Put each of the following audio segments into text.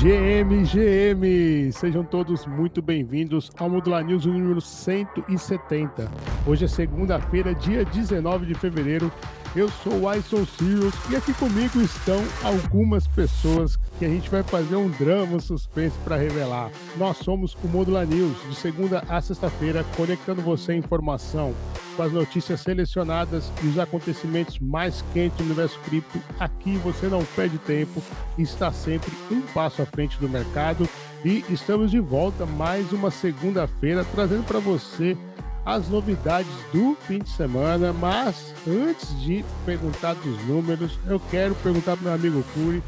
GM, GM! Sejam todos muito bem-vindos ao Modular News número 170. Hoje é segunda-feira, dia 19 de fevereiro. Eu sou o Ison Sirius e aqui comigo estão algumas pessoas que a gente vai fazer um drama suspense para revelar. Nós somos o Modular News, de segunda a sexta-feira, conectando você à informação com as notícias selecionadas e os acontecimentos mais quentes do universo cripto. Aqui você não perde tempo e está sempre um passo à frente do mercado. E estamos de volta mais uma segunda-feira trazendo para você as novidades do fim de semana. Mas antes de perguntar dos números, eu quero perguntar para meu amigo Curi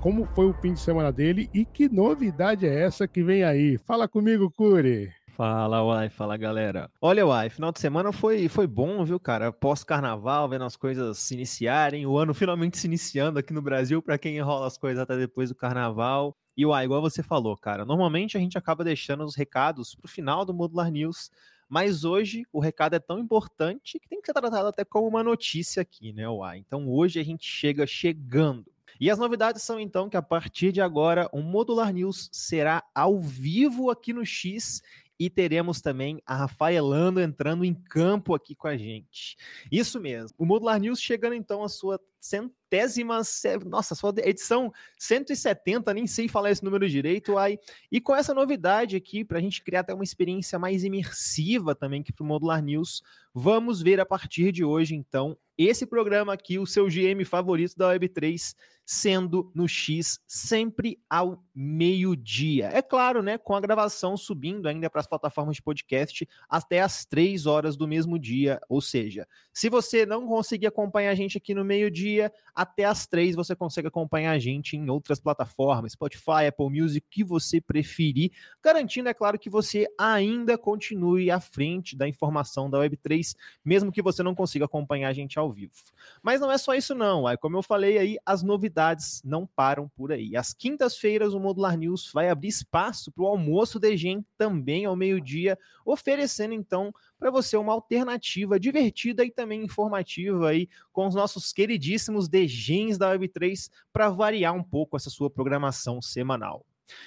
como foi o fim de semana dele e que novidade é essa que vem aí. Fala comigo, Curi. Fala, Uai, fala galera. Olha, Uai, final de semana foi, foi bom, viu, cara? Pós-carnaval, vendo as coisas se iniciarem, o ano finalmente se iniciando aqui no Brasil, para quem enrola as coisas até depois do carnaval. E Uai, igual você falou, cara, normalmente a gente acaba deixando os recados pro final do Modular News, mas hoje o recado é tão importante que tem que ser tratado até como uma notícia aqui, né, Uai? Então hoje a gente chega chegando. E as novidades são então que a partir de agora o Modular News será ao vivo aqui no X e teremos também a Rafaelando entrando em campo aqui com a gente. Isso mesmo. O Modular News chegando então à sua centésima, nossa, sua edição 170, nem sei falar esse número direito, ai. E com essa novidade aqui, para a gente criar até uma experiência mais imersiva também aqui para o Modular News, vamos ver a partir de hoje, então, esse programa aqui, o seu GM favorito da Web3, sendo no X sempre ao meio-dia. É claro, né? Com a gravação subindo ainda para as plataformas de podcast até as três horas do mesmo dia. Ou seja, se você não conseguir acompanhar a gente aqui no meio-dia, até as três você consegue acompanhar a gente em outras plataformas, Spotify, Apple Music, que você preferir, garantindo, é claro, que você ainda continue à frente da informação da Web3, mesmo que você não consiga acompanhar a gente ao vivo. Mas não é só isso, não. Como eu falei aí, as novidades não param por aí. Às quintas-feiras, o Modular News vai abrir espaço para o almoço de Gen também ao meio-dia, oferecendo então para você uma alternativa divertida e também informativa aí com os nossos queridíssimos degens da Web3 para variar um pouco essa sua programação semanal.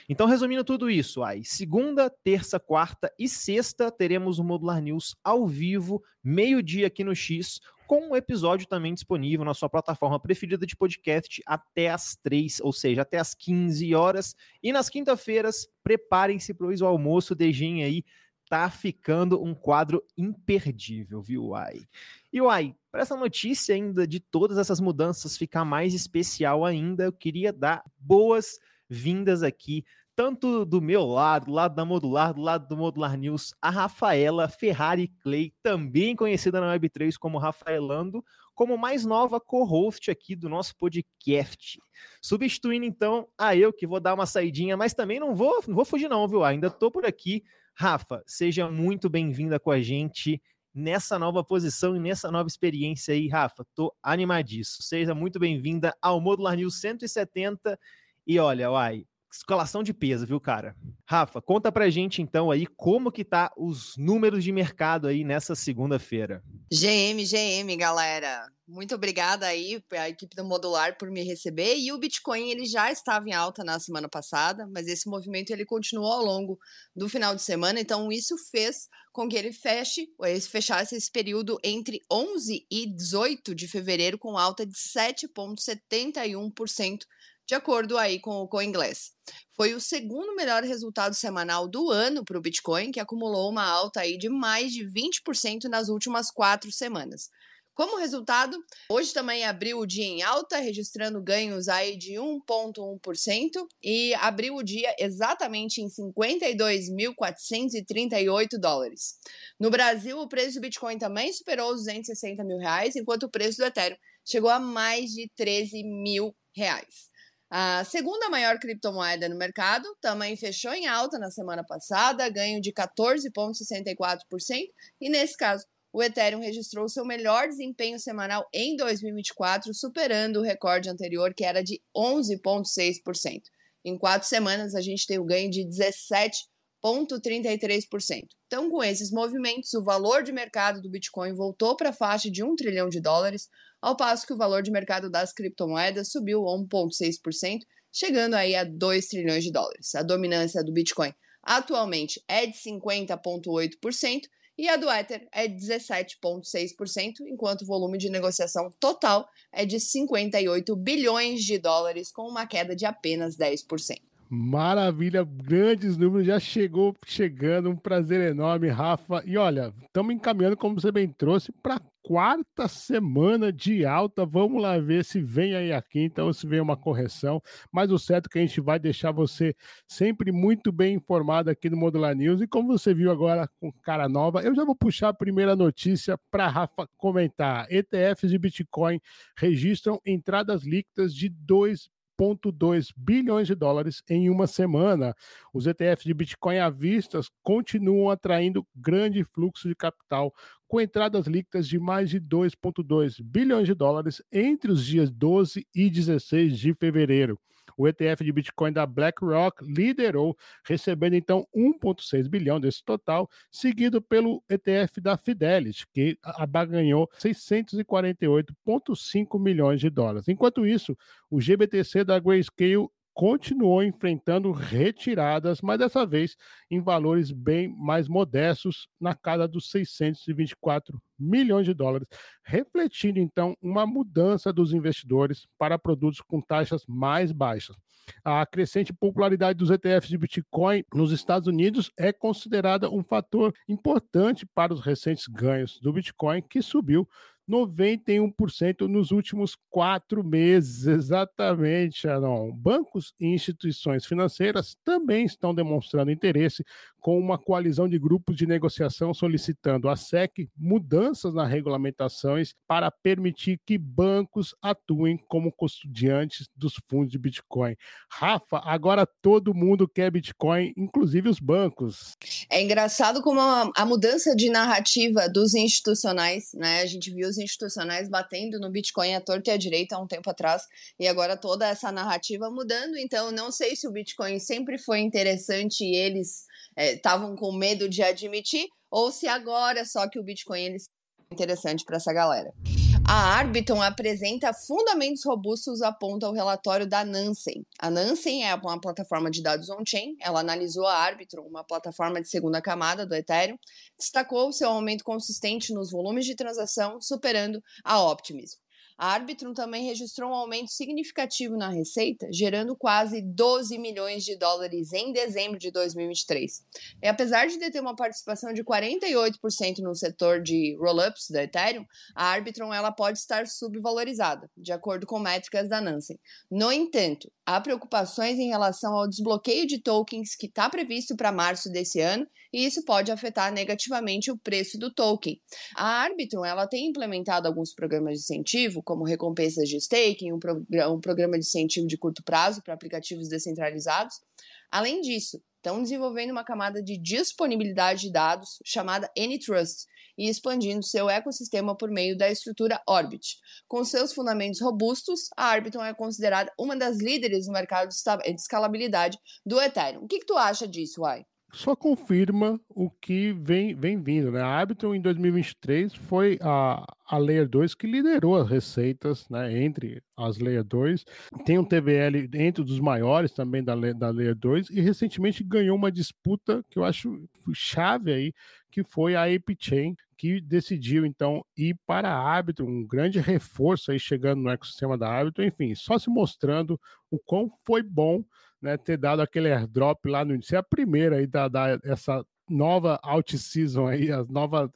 Então, resumindo tudo isso, aí, segunda, terça, quarta e sexta teremos o Modular News ao vivo, meio-dia aqui no X, com um episódio também disponível na sua plataforma preferida de podcast até as 3, ou seja, até as 15 horas. E nas quinta-feiras, preparem-se para o almoço, dejem aí tá ficando um quadro imperdível, viu, Uai? E Uai, para essa notícia ainda de todas essas mudanças ficar mais especial ainda, eu queria dar boas-vindas aqui, tanto do meu lado, do lado da Modular, do lado do Modular News, a Rafaela Ferrari Clay, também conhecida na Web3 como Rafaelando, como mais nova co-host aqui do nosso podcast. Substituindo então a eu, que vou dar uma saidinha, mas também não vou, não vou fugir não, viu? Ainda tô por aqui Rafa, seja muito bem-vinda com a gente nessa nova posição e nessa nova experiência aí, Rafa. Tô animadíssimo. Seja muito bem-vinda ao Modular News 170. E olha, uai, escalação de peso, viu, cara? Rafa, conta pra gente então aí como que tá os números de mercado aí nessa segunda-feira. GM, GM, galera. Muito obrigada aí à equipe do Modular por me receber. E o Bitcoin ele já estava em alta na semana passada, mas esse movimento ele continuou ao longo do final de semana, então isso fez com que ele feche, fechasse esse período entre 11 e 18 de fevereiro com alta de 7.71% de acordo aí com o CoinGlass. Foi o segundo melhor resultado semanal do ano para o Bitcoin, que acumulou uma alta aí de mais de 20% nas últimas quatro semanas. Como resultado, hoje também abriu o dia em alta, registrando ganhos aí de 1,1% e abriu o dia exatamente em 52.438 dólares. No Brasil, o preço do Bitcoin também superou os 260 mil reais, enquanto o preço do Ethereum chegou a mais de 13 mil reais. A segunda maior criptomoeda no mercado também fechou em alta na semana passada, ganho de 14,64%, e nesse caso, o Ethereum registrou seu melhor desempenho semanal em 2024, superando o recorde anterior, que era de 11,6%. Em quatro semanas, a gente tem o ganho de 17,33%. Então, com esses movimentos, o valor de mercado do Bitcoin voltou para a faixa de 1 trilhão de dólares, ao passo que o valor de mercado das criptomoedas subiu 1,6%, chegando aí a 2 trilhões de dólares. A dominância do Bitcoin atualmente é de 50,8% e a do Ether é de 17,6%, enquanto o volume de negociação total é de 58 bilhões de dólares, com uma queda de apenas 10%. Maravilha, grandes números, já chegou chegando, um prazer enorme, Rafa. E olha, estamos encaminhando, como você bem trouxe, para quarta semana de alta. Vamos lá ver se vem aí aqui, então se vem uma correção. Mas o certo é que a gente vai deixar você sempre muito bem informado aqui no Modular News. E como você viu agora com cara nova, eu já vou puxar a primeira notícia para Rafa comentar. ETFs de Bitcoin registram entradas líquidas de 2 1,2 bilhões de dólares em uma semana. Os ETFs de Bitcoin à vista continuam atraindo grande fluxo de capital, com entradas líquidas de mais de 2,2 bilhões de dólares entre os dias 12 e 16 de fevereiro. O ETF de Bitcoin da BlackRock liderou, recebendo então 1,6 bilhão desse total, seguido pelo ETF da Fidelity, que ganhou 648,5 milhões de dólares. Enquanto isso, o GBTC da Grayscale continuou enfrentando retiradas, mas dessa vez em valores bem mais modestos, na casa dos 624 milhões de dólares, refletindo então uma mudança dos investidores para produtos com taxas mais baixas. A crescente popularidade dos ETFs de Bitcoin nos Estados Unidos é considerada um fator importante para os recentes ganhos do Bitcoin, que subiu 91% nos últimos quatro meses. Exatamente, Sharon. Bancos e instituições financeiras também estão demonstrando interesse com uma coalizão de grupos de negociação solicitando à SEC mudanças nas regulamentações para permitir que bancos atuem como custodiantes dos fundos de Bitcoin. Rafa, agora todo mundo quer Bitcoin, inclusive os bancos. É engraçado como a, a mudança de narrativa dos institucionais, né? A gente viu os institucionais batendo no Bitcoin à torta e à direita há um tempo atrás, e agora toda essa narrativa mudando. Então, não sei se o Bitcoin sempre foi interessante e eles estavam é, com medo de admitir, ou se agora só que o Bitcoin eles interessante para essa galera. A Arbitron apresenta fundamentos robustos, aponta o relatório da Nansen. A Nansen é uma plataforma de dados on-chain, ela analisou a Arbitron, uma plataforma de segunda camada do Ethereum, destacou seu aumento consistente nos volumes de transação, superando a Optimism. A Arbitrum também registrou um aumento significativo na receita, gerando quase 12 milhões de dólares em dezembro de 2023. E apesar de deter uma participação de 48% no setor de roll-ups da Ethereum, a Arbitrum ela pode estar subvalorizada, de acordo com métricas da Nansen. No entanto, há preocupações em relação ao desbloqueio de tokens que está previsto para março desse ano, e isso pode afetar negativamente o preço do token. A Arbitrum ela tem implementado alguns programas de incentivo como recompensas de staking, um, pro, um programa de incentivo de curto prazo para aplicativos descentralizados. Além disso, estão desenvolvendo uma camada de disponibilidade de dados chamada AnyTrust e expandindo seu ecossistema por meio da estrutura Orbit. Com seus fundamentos robustos, a Arbitrum é considerada uma das líderes no mercado de escalabilidade do Ethereum. O que, que tu acha disso, Uai? Só confirma o que vem, vem vindo. Né? A Arbitrum em 2023 foi a, a Layer 2 que liderou as receitas né, entre as Layer 2. Tem um TVL entre os maiores também da, da Layer 2 e recentemente ganhou uma disputa que eu acho chave aí, que foi a ApeChain, que decidiu então ir para a Arbitrum, um grande reforço aí chegando no ecossistema da Arbitrum, enfim, só se mostrando o quão foi bom né, ter dado aquele airdrop lá no início. É a primeira aí da, da essa nova out season aí, a nova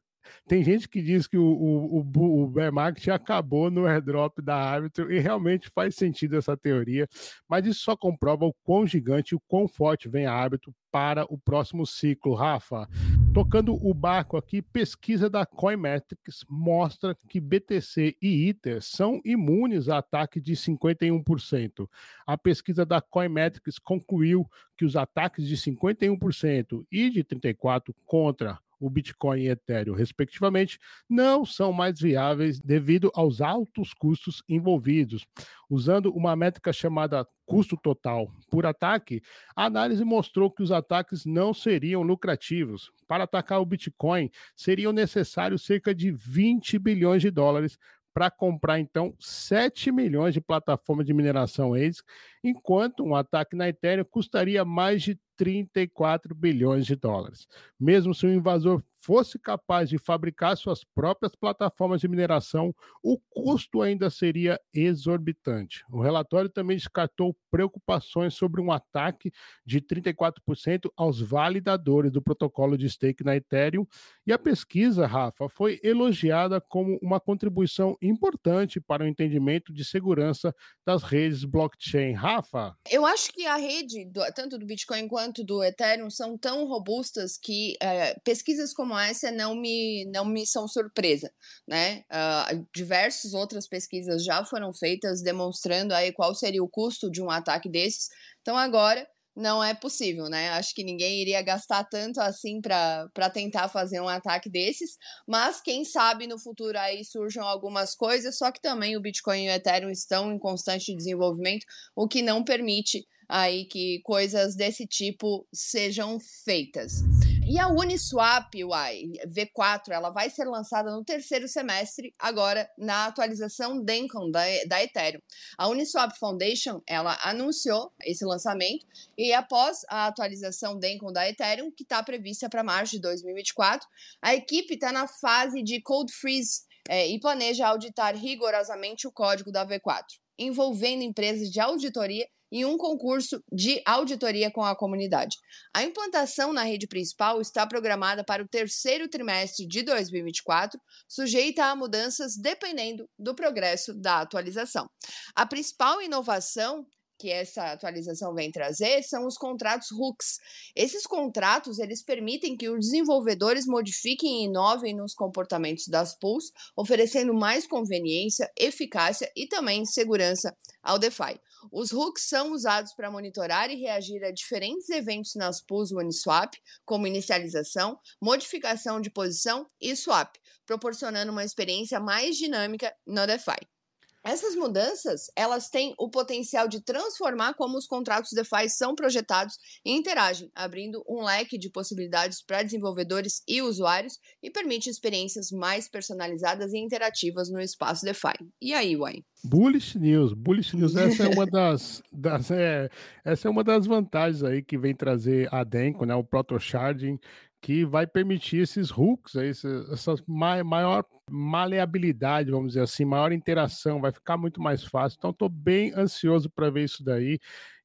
tem gente que diz que o, o, o, o bear market acabou no airdrop da árbitro e realmente faz sentido essa teoria, mas isso só comprova o quão gigante, o quão forte vem a árbitro para o próximo ciclo. Rafa, tocando o barco aqui, pesquisa da Coinmetrics mostra que BTC e Ether são imunes a ataque de 51%. A pesquisa da Coinmetrics concluiu que os ataques de 51% e de 34% contra o Bitcoin e Ethereum, respectivamente, não são mais viáveis devido aos altos custos envolvidos. Usando uma métrica chamada custo total por ataque, a análise mostrou que os ataques não seriam lucrativos. Para atacar o Bitcoin, seriam necessários cerca de 20 bilhões de dólares para comprar então 7 milhões de plataformas de mineração ASIC enquanto um ataque na Ethereum custaria mais de 34 bilhões de dólares. Mesmo se o invasor fosse capaz de fabricar suas próprias plataformas de mineração, o custo ainda seria exorbitante. O relatório também descartou preocupações sobre um ataque de 34% aos validadores do protocolo de stake na Ethereum, e a pesquisa, Rafa, foi elogiada como uma contribuição importante para o entendimento de segurança das redes blockchain. Rafa? Eu acho que a rede, tanto do Bitcoin quanto do Ethereum, são tão robustas que é, pesquisas como como essa não me, não me são surpresa, né? Uh, diversas outras pesquisas já foram feitas demonstrando aí qual seria o custo de um ataque desses. Então agora não é possível, né? Acho que ninguém iria gastar tanto assim para tentar fazer um ataque desses, mas quem sabe no futuro aí surjam algumas coisas, só que também o Bitcoin e o Ethereum estão em constante desenvolvimento, o que não permite aí que coisas desse tipo sejam feitas. E a Uniswap UI V4, ela vai ser lançada no terceiro semestre, agora na atualização Dencon da, da Ethereum. A Uniswap Foundation, ela anunciou esse lançamento e após a atualização Dencon da Ethereum, que está prevista para março de 2024, a equipe está na fase de code freeze é, e planeja auditar rigorosamente o código da V4, envolvendo empresas de auditoria e um concurso de auditoria com a comunidade. A implantação na rede principal está programada para o terceiro trimestre de 2024, sujeita a mudanças dependendo do progresso da atualização. A principal inovação que essa atualização vem trazer são os contratos hooks. Esses contratos eles permitem que os desenvolvedores modifiquem e inovem nos comportamentos das pools, oferecendo mais conveniência, eficácia e também segurança ao DeFi. Os hooks são usados para monitorar e reagir a diferentes eventos nas pools Uniswap, como inicialização, modificação de posição e swap, proporcionando uma experiência mais dinâmica no DeFi. Essas mudanças, elas têm o potencial de transformar como os contratos DeFi são projetados e interagem, abrindo um leque de possibilidades para desenvolvedores e usuários e permite experiências mais personalizadas e interativas no espaço DeFi. E aí, Wayne? Bullish News, Bullish News, essa é uma das, das é, essa é uma das vantagens aí que vem trazer a Denko, né, o Proto Sharding, que vai permitir esses hooks, essa maior maleabilidade, vamos dizer assim, maior interação, vai ficar muito mais fácil. Então, estou bem ansioso para ver isso daí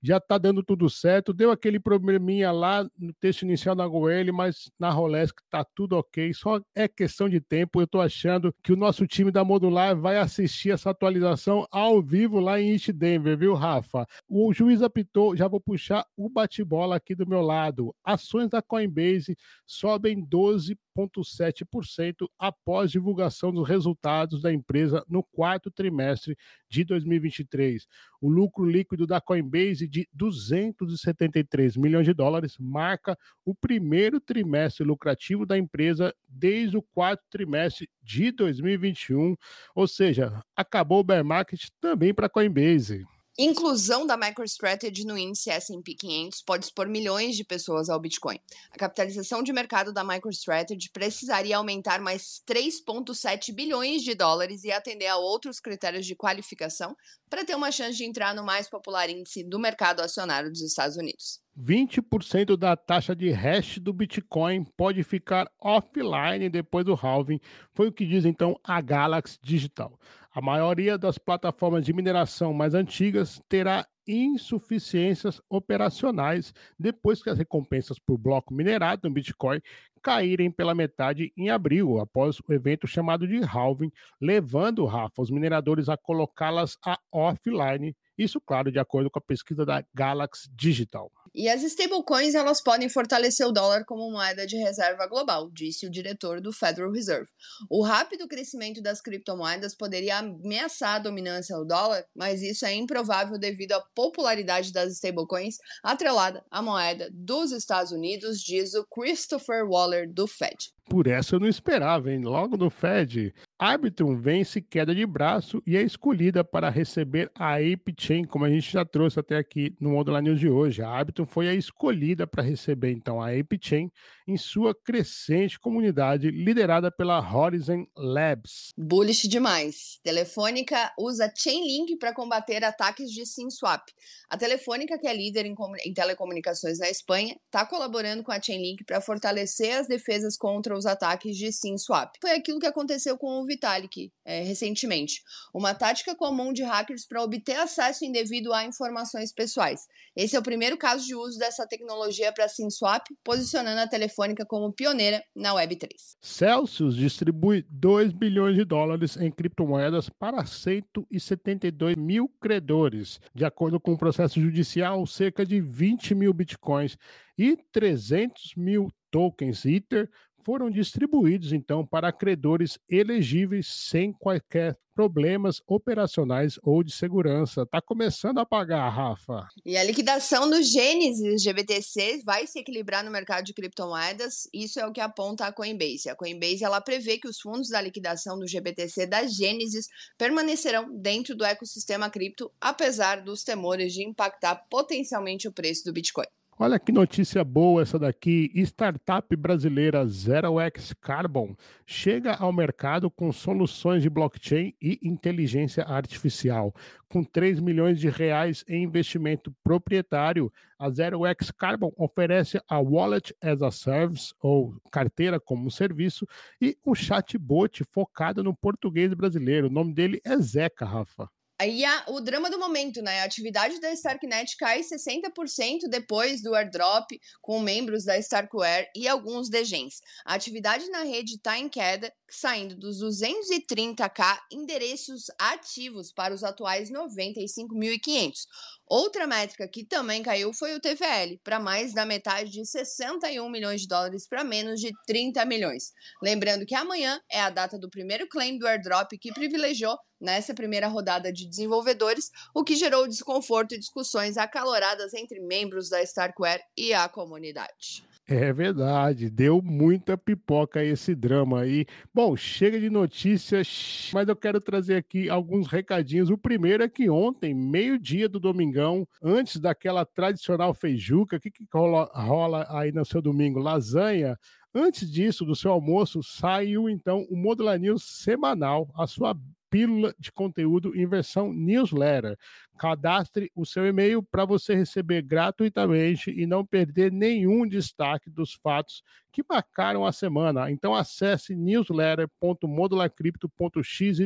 já está dando tudo certo. Deu aquele probleminha lá no texto inicial da Goel, mas na Rolesk está tudo ok. Só é questão de tempo. Eu estou achando que o nosso time da Modular vai assistir essa atualização ao vivo lá em East Denver, viu, Rafa? O juiz apitou, já vou puxar o bate-bola aqui do meu lado. Ações da Coinbase sobem 12 0,7% após divulgação dos resultados da empresa no quarto trimestre de 2023. O lucro líquido da Coinbase de 273 milhões de dólares marca o primeiro trimestre lucrativo da empresa desde o quarto trimestre de 2021, ou seja, acabou o bear market também para a Coinbase. Inclusão da MicroStrategy no índice S&P 500 pode expor milhões de pessoas ao Bitcoin. A capitalização de mercado da MicroStrategy precisaria aumentar mais 3,7 bilhões de dólares e atender a outros critérios de qualificação para ter uma chance de entrar no mais popular índice do mercado acionário dos Estados Unidos. 20% da taxa de hash do Bitcoin pode ficar offline depois do halving, foi o que diz então a Galaxy Digital. A maioria das plataformas de mineração mais antigas terá insuficiências operacionais depois que as recompensas por bloco minerado no Bitcoin caírem pela metade em abril, após o evento chamado de halving, levando, Rafa, os mineradores a colocá-las a offline isso, claro, de acordo com a pesquisa da Galaxy Digital. E as stablecoins elas podem fortalecer o dólar como moeda de reserva global, disse o diretor do Federal Reserve. O rápido crescimento das criptomoedas poderia ameaçar a dominância do dólar, mas isso é improvável devido à popularidade das stablecoins atrelada à moeda dos Estados Unidos, diz o Christopher Waller do Fed. Por essa eu não esperava, hein? Logo no Fed. Arbitrum vence queda de braço e é escolhida para receber a Ape Chain, como a gente já trouxe até aqui no Modular News de hoje. A Arbitrum foi a escolhida para receber então a Ape Chain em sua crescente comunidade liderada pela Horizon Labs. Bullish demais. Telefônica usa Chainlink para combater ataques de SIM swap. A Telefônica, que é líder em, em telecomunicações na Espanha, está colaborando com a Chainlink para fortalecer as defesas contra os ataques de SIM swap. Foi aquilo que aconteceu com o Vitalik é, recentemente. Uma tática comum de hackers para obter acesso indevido a informações pessoais. Esse é o primeiro caso de uso dessa tecnologia para SIM swap, posicionando a Telefônica como pioneira na Web3. Celsius distribui 2 bilhões de dólares em criptomoedas para 172 mil credores. De acordo com o processo judicial, cerca de 20 mil bitcoins e 300 mil tokens Ether foram distribuídos então para credores elegíveis sem quaisquer problemas operacionais ou de segurança. Está começando a pagar, Rafa. E a liquidação do Gênesis GBTC vai se equilibrar no mercado de criptomoedas. Isso é o que aponta a Coinbase. A Coinbase ela prevê que os fundos da liquidação do GBTC da Gênesis permanecerão dentro do ecossistema cripto, apesar dos temores de impactar potencialmente o preço do Bitcoin. Olha que notícia boa essa daqui. Startup brasileira ZeroX Carbon chega ao mercado com soluções de blockchain e inteligência artificial. Com 3 milhões de reais em investimento proprietário, a ZeroX Carbon oferece a Wallet as a Service, ou carteira como serviço, e um chatbot focado no português brasileiro. O nome dele é Zeca, Rafa. Aí a, o drama do momento, né? A atividade da Starknet cai 60% depois do airdrop com membros da Starkware e alguns degens. A atividade na rede está em queda, saindo dos 230k endereços ativos para os atuais 95.500. Outra métrica que também caiu foi o TVL, para mais da metade de 61 milhões de dólares para menos de 30 milhões. Lembrando que amanhã é a data do primeiro claim do airdrop que privilegiou nessa primeira rodada de desenvolvedores, o que gerou desconforto e discussões acaloradas entre membros da Starkware e a comunidade. É verdade, deu muita pipoca esse drama aí. Bom, chega de notícias, mas eu quero trazer aqui alguns recadinhos. O primeiro é que ontem, meio-dia do domingão, antes daquela tradicional feijuca, o que, que rola, rola aí no seu domingo? Lasanha. Antes disso, do seu almoço, saiu então o Modular News semanal, a sua pílula de conteúdo em versão newsletter. Cadastre o seu e-mail para você receber gratuitamente e não perder nenhum destaque dos fatos que marcaram a semana. Então acesse newsletter.modularcrypto.xyz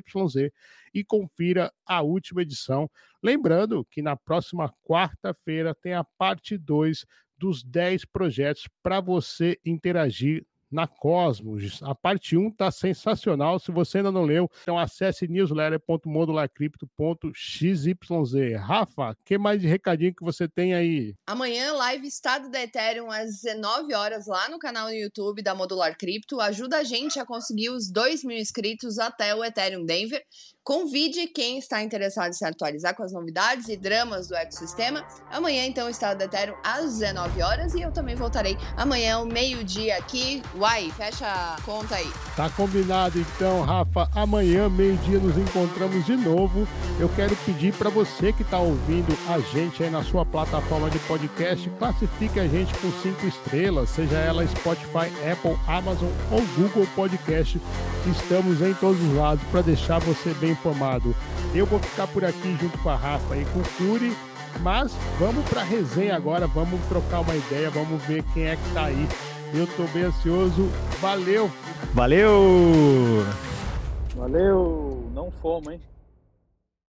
e confira a última edição. Lembrando que na próxima quarta-feira tem a parte 2 dos 10 projetos para você interagir na Cosmos. A parte 1 está sensacional. Se você ainda não leu, então acesse newsletter.modularcrypto.xyz. Rafa, que mais de recadinho que você tem aí? Amanhã, live Estado da Ethereum às 19 horas lá no canal no YouTube da Modular Cripto. Ajuda a gente a conseguir os 2 mil inscritos até o Ethereum Denver. Convide quem está interessado em se atualizar com as novidades e dramas do ecossistema. Amanhã, então, o Estado da Ethereum às 19 horas e eu também voltarei amanhã ao meio-dia aqui. Uai, fecha a conta aí. Tá combinado então, Rafa. Amanhã, meio-dia, nos encontramos de novo. Eu quero pedir para você que está ouvindo a gente aí na sua plataforma de podcast, classifique a gente com cinco estrelas, seja ela Spotify, Apple, Amazon ou Google Podcast. Estamos em todos os lados para deixar você bem informado. Eu vou ficar por aqui junto com a Rafa e com o Curi, mas vamos para a resenha agora, vamos trocar uma ideia, vamos ver quem é que tá aí. Eu tô bem ansioso. Valeu! Valeu! Valeu! Não fomos, hein?